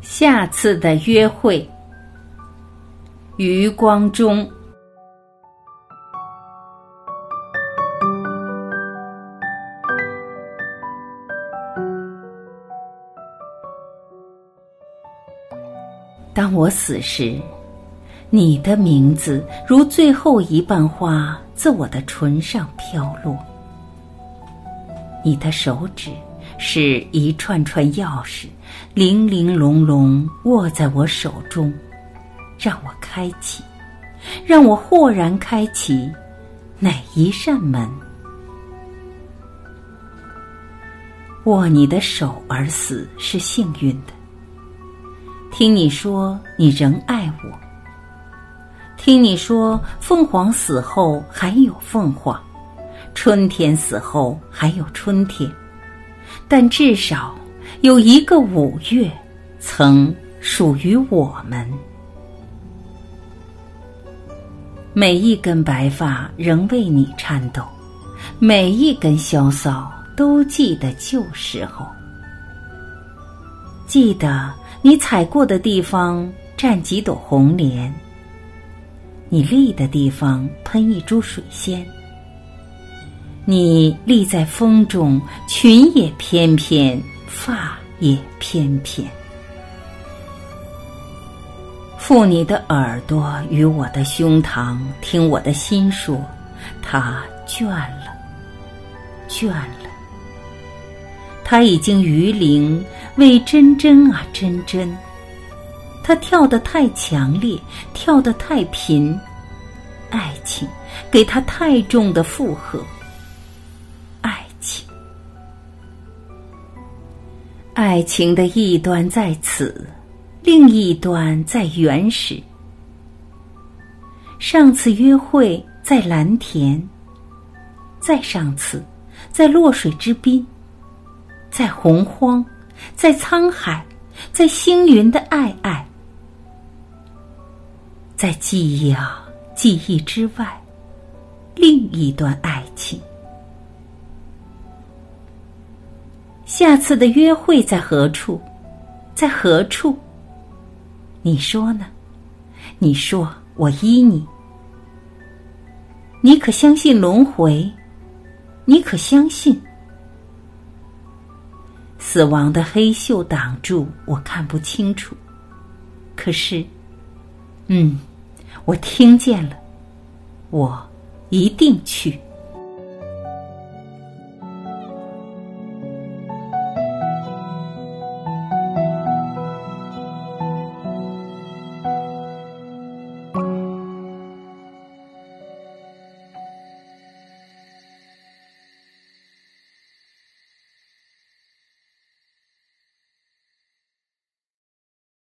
下次的约会，余光中。当我死时，你的名字如最后一瓣花自我的唇上飘落。你的手指是一串串钥匙，零零珑珑握在我手中，让我开启，让我豁然开启哪一扇门？握你的手而死是幸运的。听你说你仍爱我，听你说凤凰死后还有凤凰，春天死后还有春天，但至少有一个五月曾属于我们。每一根白发仍为你颤抖，每一根萧骚都记得旧时候，记得。你踩过的地方站几朵红莲，你立的地方喷一株水仙。你立在风中，裙也翩翩，发也翩翩。附你的耳朵与我的胸膛，听我的心说，他倦了，倦了。他已经余龄。为真真啊，真真，他跳得太强烈，跳得太频，爱情给他太重的负荷。爱情的一端在此，另一端在原始。上次约会在蓝田，再上次在落水之滨，在洪荒。在沧海，在星云的爱爱，在记忆啊记忆之外，另一段爱情。下次的约会在何处？在何处？你说呢？你说我依你。你可相信轮回？你可相信？死亡的黑袖挡住，我看不清楚。可是，嗯，我听见了，我一定去。